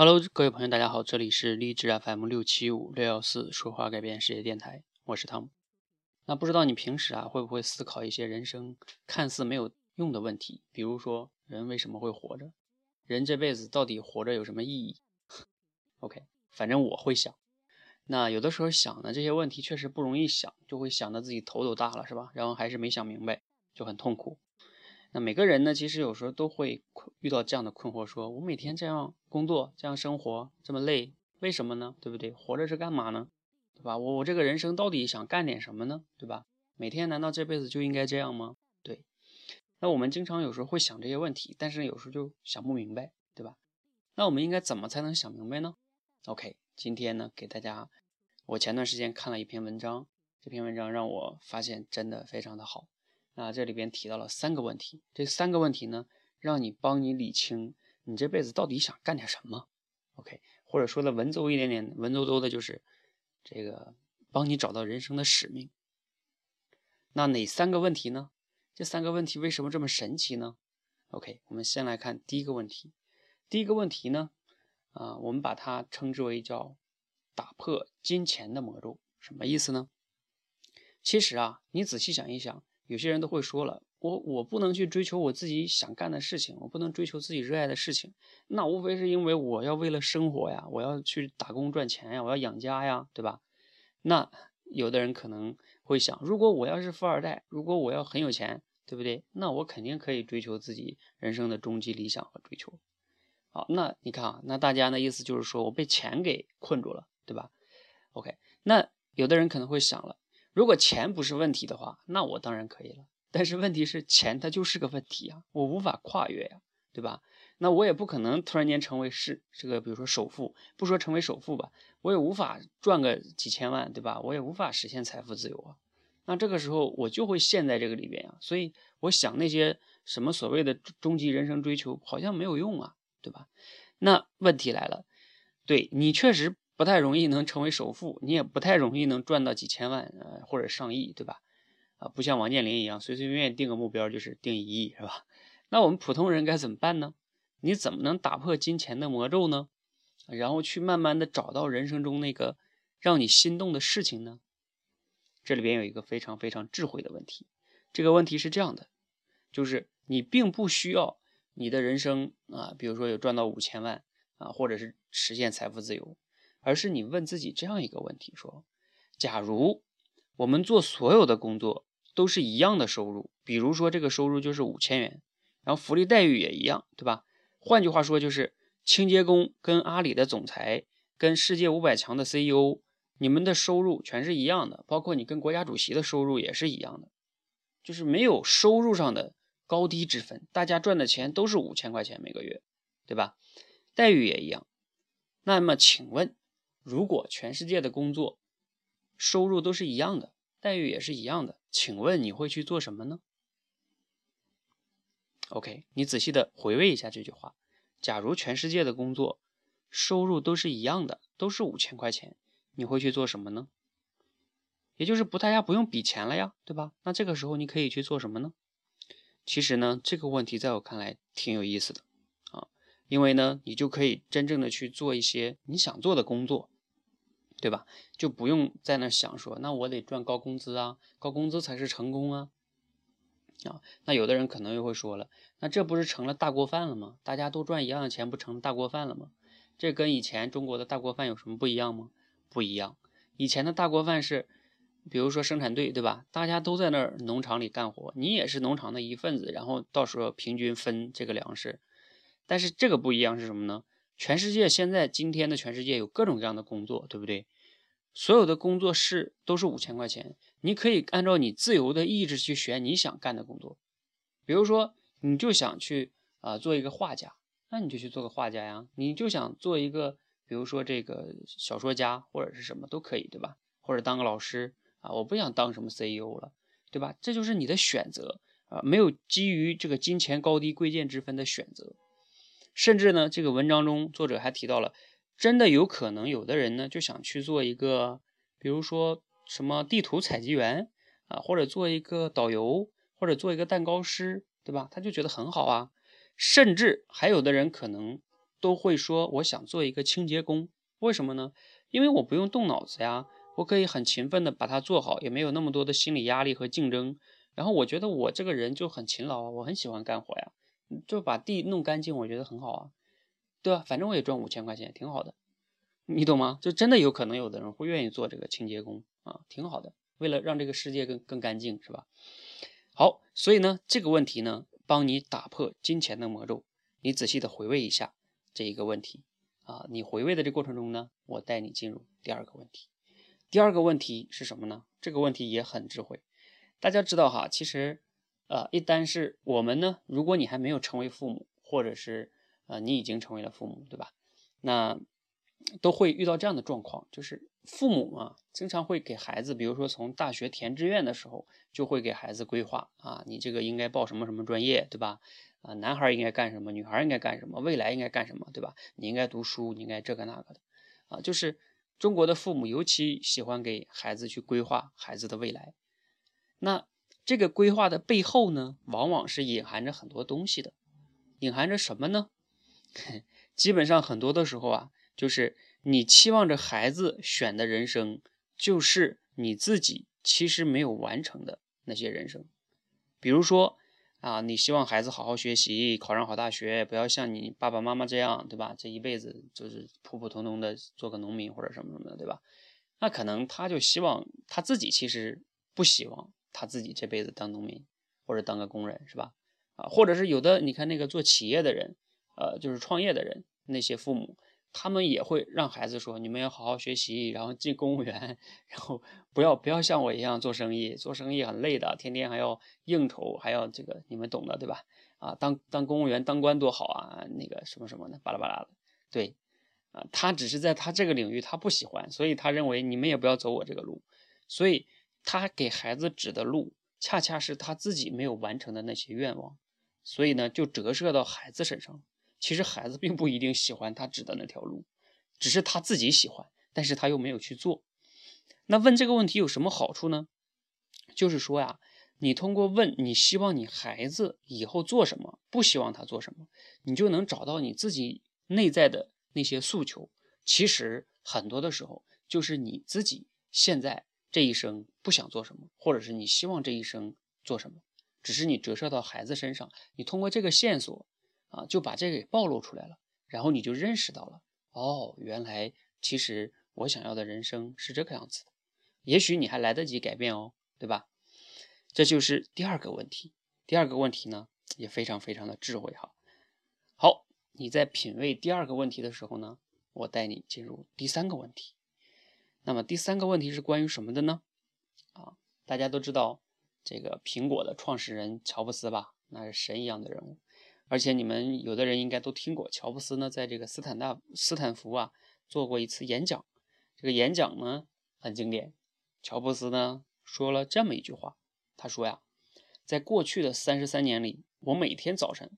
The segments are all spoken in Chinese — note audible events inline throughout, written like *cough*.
Hello，各位朋友，大家好，这里是励志 FM 六七五六幺四说话改变世界电台，我是汤姆。那不知道你平时啊会不会思考一些人生看似没有用的问题，比如说人为什么会活着，人这辈子到底活着有什么意义？OK，反正我会想。那有的时候想呢这些问题确实不容易想，就会想的自己头都大了，是吧？然后还是没想明白，就很痛苦。那每个人呢，其实有时候都会困遇到这样的困惑：说我每天这样工作，这样生活，这么累，为什么呢？对不对？活着是干嘛呢？对吧？我我这个人生到底想干点什么呢？对吧？每天难道这辈子就应该这样吗？对。那我们经常有时候会想这些问题，但是有时候就想不明白，对吧？那我们应该怎么才能想明白呢？OK，今天呢，给大家，我前段时间看了一篇文章，这篇文章让我发现真的非常的好。那这里边提到了三个问题，这三个问题呢，让你帮你理清你这辈子到底想干点什么，OK，或者说的文绉一点点，文绉绉的，就是这个帮你找到人生的使命。那哪三个问题呢？这三个问题为什么这么神奇呢？OK，我们先来看第一个问题。第一个问题呢，啊，我们把它称之为叫打破金钱的魔咒，什么意思呢？其实啊，你仔细想一想。有些人都会说了，我我不能去追求我自己想干的事情，我不能追求自己热爱的事情，那无非是因为我要为了生活呀，我要去打工赚钱呀，我要养家呀，对吧？那有的人可能会想，如果我要是富二代，如果我要很有钱，对不对？那我肯定可以追求自己人生的终极理想和追求。好，那你看啊，那大家的意思就是说我被钱给困住了，对吧？OK，那有的人可能会想了。如果钱不是问题的话，那我当然可以了。但是问题是，钱它就是个问题啊，我无法跨越呀，对吧？那我也不可能突然间成为是这个，比如说首富，不说成为首富吧，我也无法赚个几千万，对吧？我也无法实现财富自由啊。那这个时候我就会陷在这个里边呀。所以我想那些什么所谓的终极人生追求，好像没有用啊，对吧？那问题来了，对你确实。不太容易能成为首富，你也不太容易能赚到几千万，呃，或者上亿，对吧？啊，不像王健林一样，随随便便定个目标就是定一亿，是吧？*laughs* 那我们普通人该怎么办呢？你怎么能打破金钱的魔咒呢？然后去慢慢的找到人生中那个让你心动的事情呢？这里边有一个非常非常智慧的问题，这个问题是这样的，就是你并不需要你的人生啊，比如说有赚到五千万啊，或者是实现财富自由。而是你问自己这样一个问题：说，假如我们做所有的工作都是一样的收入，比如说这个收入就是五千元，然后福利待遇也一样，对吧？换句话说，就是清洁工跟阿里的总裁跟世界五百强的 CEO，你们的收入全是一样的，包括你跟国家主席的收入也是一样的，就是没有收入上的高低之分，大家赚的钱都是五千块钱每个月，对吧？待遇也一样。那么，请问？如果全世界的工作收入都是一样的，待遇也是一样的，请问你会去做什么呢？OK，你仔细的回味一下这句话：假如全世界的工作收入都是一样的，都是五千块钱，你会去做什么呢？也就是不，大家不用比钱了呀，对吧？那这个时候你可以去做什么呢？其实呢，这个问题在我看来挺有意思的啊，因为呢，你就可以真正的去做一些你想做的工作。对吧？就不用在那想说，那我得赚高工资啊，高工资才是成功啊。啊，那有的人可能又会说了，那这不是成了大锅饭了吗？大家都赚一样的钱，不成大锅饭了吗？这跟以前中国的大锅饭有什么不一样吗？不一样。以前的大锅饭是，比如说生产队，对吧？大家都在那儿农场里干活，你也是农场的一份子，然后到时候平均分这个粮食。但是这个不一样是什么呢？全世界现在今天的全世界有各种各样的工作，对不对？所有的工作室都是五千块钱，你可以按照你自由的意志去选你想干的工作。比如说，你就想去啊做一个画家，那你就去做个画家呀。你就想做一个，比如说这个小说家或者是什么都可以，对吧？或者当个老师啊，我不想当什么 CEO 了，对吧？这就是你的选择啊，没有基于这个金钱高低贵贱之分的选择。甚至呢，这个文章中作者还提到了，真的有可能有的人呢就想去做一个，比如说什么地图采集员啊，或者做一个导游，或者做一个蛋糕师，对吧？他就觉得很好啊。甚至还有的人可能都会说我想做一个清洁工，为什么呢？因为我不用动脑子呀，我可以很勤奋的把它做好，也没有那么多的心理压力和竞争。然后我觉得我这个人就很勤劳啊，我很喜欢干活呀，就把地弄干净，我觉得很好啊，对吧？反正我也赚五千块钱，挺好的，你懂吗？就真的有可能有的人会愿意做这个清洁工啊，挺好的，为了让这个世界更更干净，是吧？好，所以呢，这个问题呢，帮你打破金钱的魔咒。你仔细的回味一下这一个问题啊，你回味的这过程中呢，我带你进入第二个问题。第二个问题是什么呢？这个问题也很智慧。大家知道哈，其实，呃，一旦是我们呢，如果你还没有成为父母，或者是呃你已经成为了父母，对吧？那都会遇到这样的状况，就是父母嘛，经常会给孩子，比如说从大学填志愿的时候，就会给孩子规划啊，你这个应该报什么什么专业，对吧？啊，男孩应该干什么，女孩应该干什么，未来应该干什么，对吧？你应该读书，你应该这个那个的，啊，就是中国的父母尤其喜欢给孩子去规划孩子的未来。那这个规划的背后呢，往往是隐含着很多东西的，隐含着什么呢？*laughs* 基本上很多的时候啊，就是你期望着孩子选的人生，就是你自己其实没有完成的那些人生。比如说啊，你希望孩子好好学习，考上好大学，不要像你爸爸妈妈这样，对吧？这一辈子就是普普通通的做个农民或者什么什么的，对吧？那可能他就希望他自己其实不希望。他自己这辈子当农民，或者当个工人，是吧？啊，或者是有的，你看那个做企业的人，呃，就是创业的人，那些父母，他们也会让孩子说，你们要好好学习，然后进公务员，然后不要不要像我一样做生意，做生意很累的，天天还要应酬，还要这个，你们懂的，对吧？啊，当当公务员当官多好啊，那个什么什么的，巴拉巴拉的，对，啊，他只是在他这个领域他不喜欢，所以他认为你们也不要走我这个路，所以。他给孩子指的路，恰恰是他自己没有完成的那些愿望，所以呢，就折射到孩子身上。其实孩子并不一定喜欢他指的那条路，只是他自己喜欢，但是他又没有去做。那问这个问题有什么好处呢？就是说呀，你通过问你希望你孩子以后做什么，不希望他做什么，你就能找到你自己内在的那些诉求。其实很多的时候，就是你自己现在。这一生不想做什么，或者是你希望这一生做什么，只是你折射到孩子身上，你通过这个线索啊，就把这个给暴露出来了，然后你就认识到了，哦，原来其实我想要的人生是这个样子的，也许你还来得及改变哦，对吧？这就是第二个问题。第二个问题呢，也非常非常的智慧哈。好，你在品味第二个问题的时候呢，我带你进入第三个问题。那么第三个问题是关于什么的呢？啊，大家都知道这个苹果的创始人乔布斯吧？那是神一样的人物，而且你们有的人应该都听过，乔布斯呢在这个斯坦大斯坦福啊做过一次演讲，这个演讲呢很经典。乔布斯呢说了这么一句话，他说呀，在过去的三十三年里，我每天早晨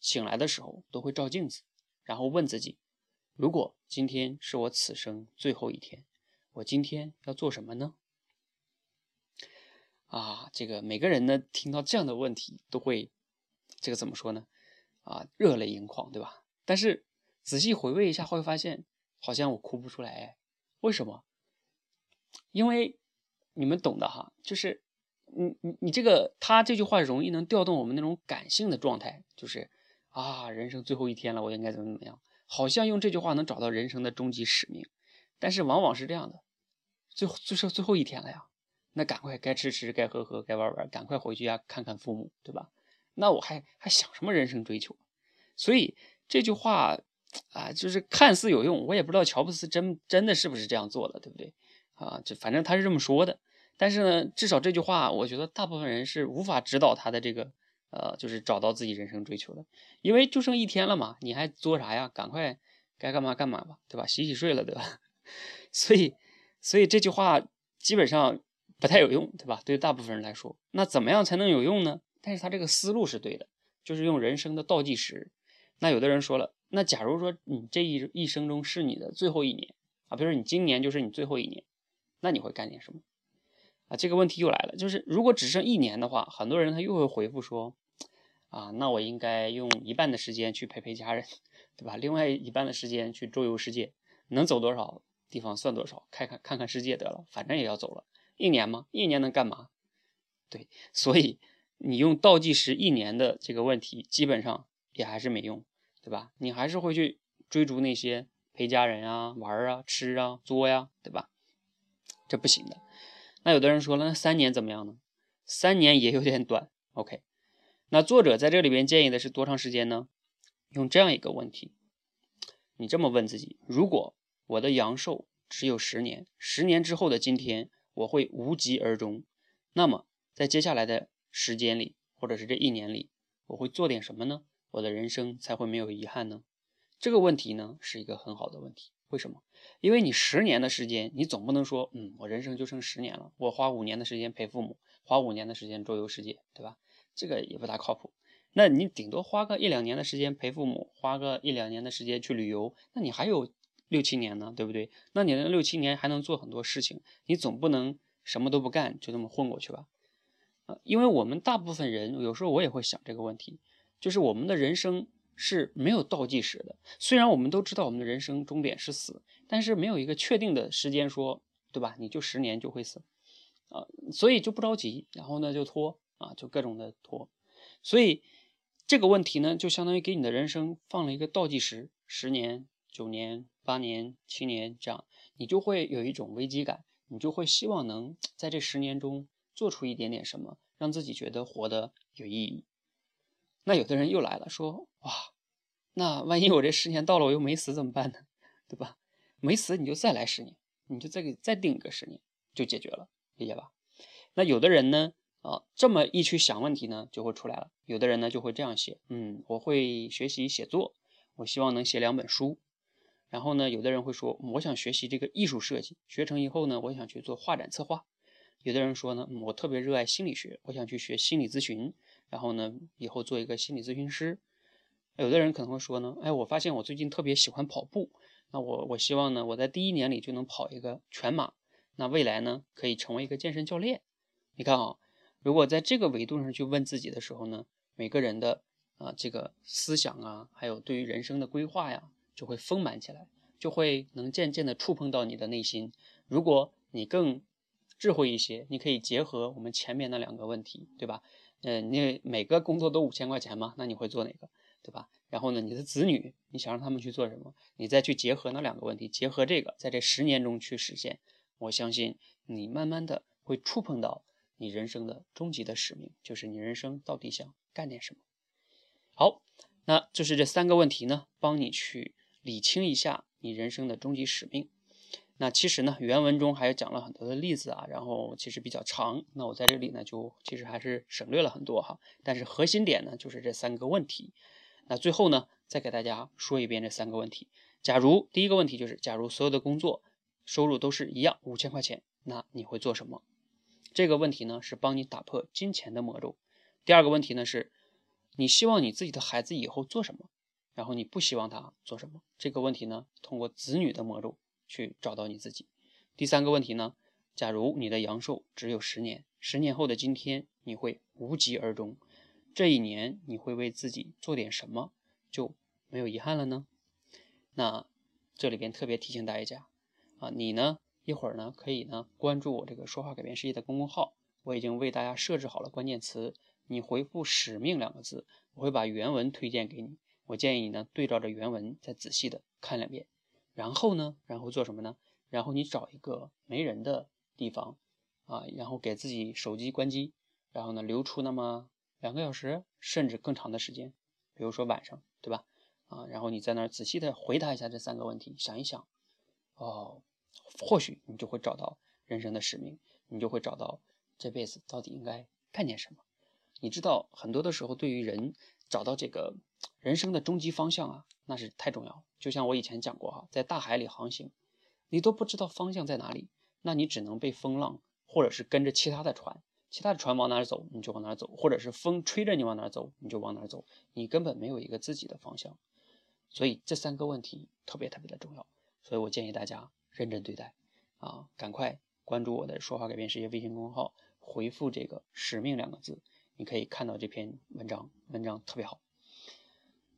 醒来的时候都会照镜子，然后问自己，如果今天是我此生最后一天。我今天要做什么呢？啊，这个每个人呢，听到这样的问题都会，这个怎么说呢？啊，热泪盈眶，对吧？但是仔细回味一下，会发现好像我哭不出来。为什么？因为你们懂的哈，就是你你你这个他这句话容易能调动我们那种感性的状态，就是啊，人生最后一天了，我应该怎么怎么样？好像用这句话能找到人生的终极使命，但是往往是这样的。最后，最剩最后一天了呀，那赶快该吃吃，该喝喝，该玩玩，赶快回去呀，看看父母，对吧？那我还还想什么人生追求？所以这句话啊，就是看似有用，我也不知道乔布斯真真的是不是这样做的，对不对？啊，就反正他是这么说的。但是呢，至少这句话，我觉得大部分人是无法指导他的这个，呃，就是找到自己人生追求的，因为就剩一天了嘛，你还作啥呀？赶快该干嘛干嘛吧，对吧？洗洗睡了，对吧？*laughs* 所以。所以这句话基本上不太有用，对吧？对大部分人来说，那怎么样才能有用呢？但是他这个思路是对的，就是用人生的倒计时。那有的人说了，那假如说你这一一生中是你的最后一年啊，比如说你今年就是你最后一年，那你会干点什么？啊，这个问题又来了，就是如果只剩一年的话，很多人他又会回复说，啊，那我应该用一半的时间去陪陪家人，对吧？另外一半的时间去周游世界，能走多少地方算多少，看看看看世界得了，反正也要走了。一年吗？一年能干嘛？对，所以你用倒计时一年的这个问题，基本上也还是没用，对吧？你还是会去追逐那些陪家人啊、玩啊、吃啊、作呀，对吧？这不行的。那有的人说了，那三年怎么样呢？三年也有点短。OK，那作者在这里边建议的是多长时间呢？用这样一个问题，你这么问自己：如果我的阳寿只有十年，十年之后的今天我会无疾而终，那么在接下来的时间里，或者是这一年里，我会做点什么呢？我的人生才会没有遗憾呢？这个问题呢，是一个很好的问题。为什么？因为你十年的时间，你总不能说，嗯，我人生就剩十年了，我花五年的时间陪父母，花五年的时间周游世界，对吧？这个也不大靠谱。那你顶多花个一两年的时间陪父母，花个一两年的时间去旅游，那你还有六七年呢，对不对？那你那六七年还能做很多事情，你总不能什么都不干就这么混过去吧？啊，因为我们大部分人有时候我也会想这个问题，就是我们的人生是没有倒计时的。虽然我们都知道我们的人生终点是死，但是没有一个确定的时间说，对吧？你就十年就会死啊，所以就不着急，然后呢就拖啊，就各种的拖，所以。这个问题呢，就相当于给你的人生放了一个倒计时，十年、九年、八年、七年这样，你就会有一种危机感，你就会希望能 *tsk* 在这十年中做出一点点什么，让自己觉得活得有意义。那有的人又来了，说哇，那万一我这十年到了，我又没死怎么办呢？对吧？没死你就再来十年，你就再给再定一个十年，就解决了，理解吧？那有的人呢？啊，这么一去想问题呢，就会出来了。有的人呢就会这样写，嗯，我会学习写作，我希望能写两本书。然后呢，有的人会说，我想学习这个艺术设计，学成以后呢，我想去做画展策划。有的人说呢，我特别热爱心理学，我想去学心理咨询，然后呢，以后做一个心理咨询师。有的人可能会说呢，哎，我发现我最近特别喜欢跑步，那我我希望呢，我在第一年里就能跑一个全马，那未来呢，可以成为一个健身教练。你看啊。如果在这个维度上去问自己的时候呢，每个人的啊这个思想啊，还有对于人生的规划呀，就会丰满起来，就会能渐渐的触碰到你的内心。如果你更智慧一些，你可以结合我们前面那两个问题，对吧？嗯，你每个工作都五千块钱嘛，那你会做哪个，对吧？然后呢，你的子女，你想让他们去做什么？你再去结合那两个问题，结合这个，在这十年中去实现，我相信你慢慢的会触碰到。你人生的终极的使命，就是你人生到底想干点什么？好，那就是这三个问题呢，帮你去理清一下你人生的终极使命。那其实呢，原文中还有讲了很多的例子啊，然后其实比较长，那我在这里呢，就其实还是省略了很多哈。但是核心点呢，就是这三个问题。那最后呢，再给大家说一遍这三个问题。假如第一个问题就是，假如所有的工作收入都是一样，五千块钱，那你会做什么？这个问题呢，是帮你打破金钱的魔咒。第二个问题呢，是你希望你自己的孩子以后做什么，然后你不希望他做什么。这个问题呢，通过子女的魔咒去找到你自己。第三个问题呢，假如你的阳寿只有十年，十年后的今天你会无疾而终，这一年你会为自己做点什么，就没有遗憾了呢？那这里边特别提醒大家啊，你呢？一会儿呢，可以呢关注我这个说话改变世界的公众号，我已经为大家设置好了关键词，你回复“使命”两个字，我会把原文推荐给你。我建议你呢对照着原文再仔细的看两遍，然后呢，然后做什么呢？然后你找一个没人的地方啊，然后给自己手机关机，然后呢留出那么两个小时甚至更长的时间，比如说晚上，对吧？啊，然后你在那儿仔细的回答一下这三个问题，想一想，哦。或许你就会找到人生的使命，你就会找到这辈子到底应该干点什么。你知道，很多的时候，对于人找到这个人生的终极方向啊，那是太重要了。就像我以前讲过哈，在大海里航行，你都不知道方向在哪里，那你只能被风浪，或者是跟着其他的船，其他的船往哪走你就往哪走，或者是风吹着你往哪走你就往哪走，你根本没有一个自己的方向。所以这三个问题特别特别的重要。所以我建议大家。认真对待，啊，赶快关注我的“说话改变世界”微信公众号，回复这个“使命”两个字，你可以看到这篇文章，文章特别好。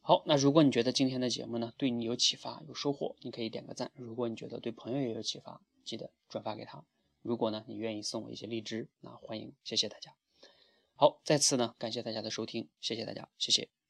好，那如果你觉得今天的节目呢对你有启发、有收获，你可以点个赞；如果你觉得对朋友也有启发，记得转发给他。如果呢你愿意送我一些荔枝，那欢迎，谢谢大家。好，再次呢感谢大家的收听，谢谢大家，谢谢。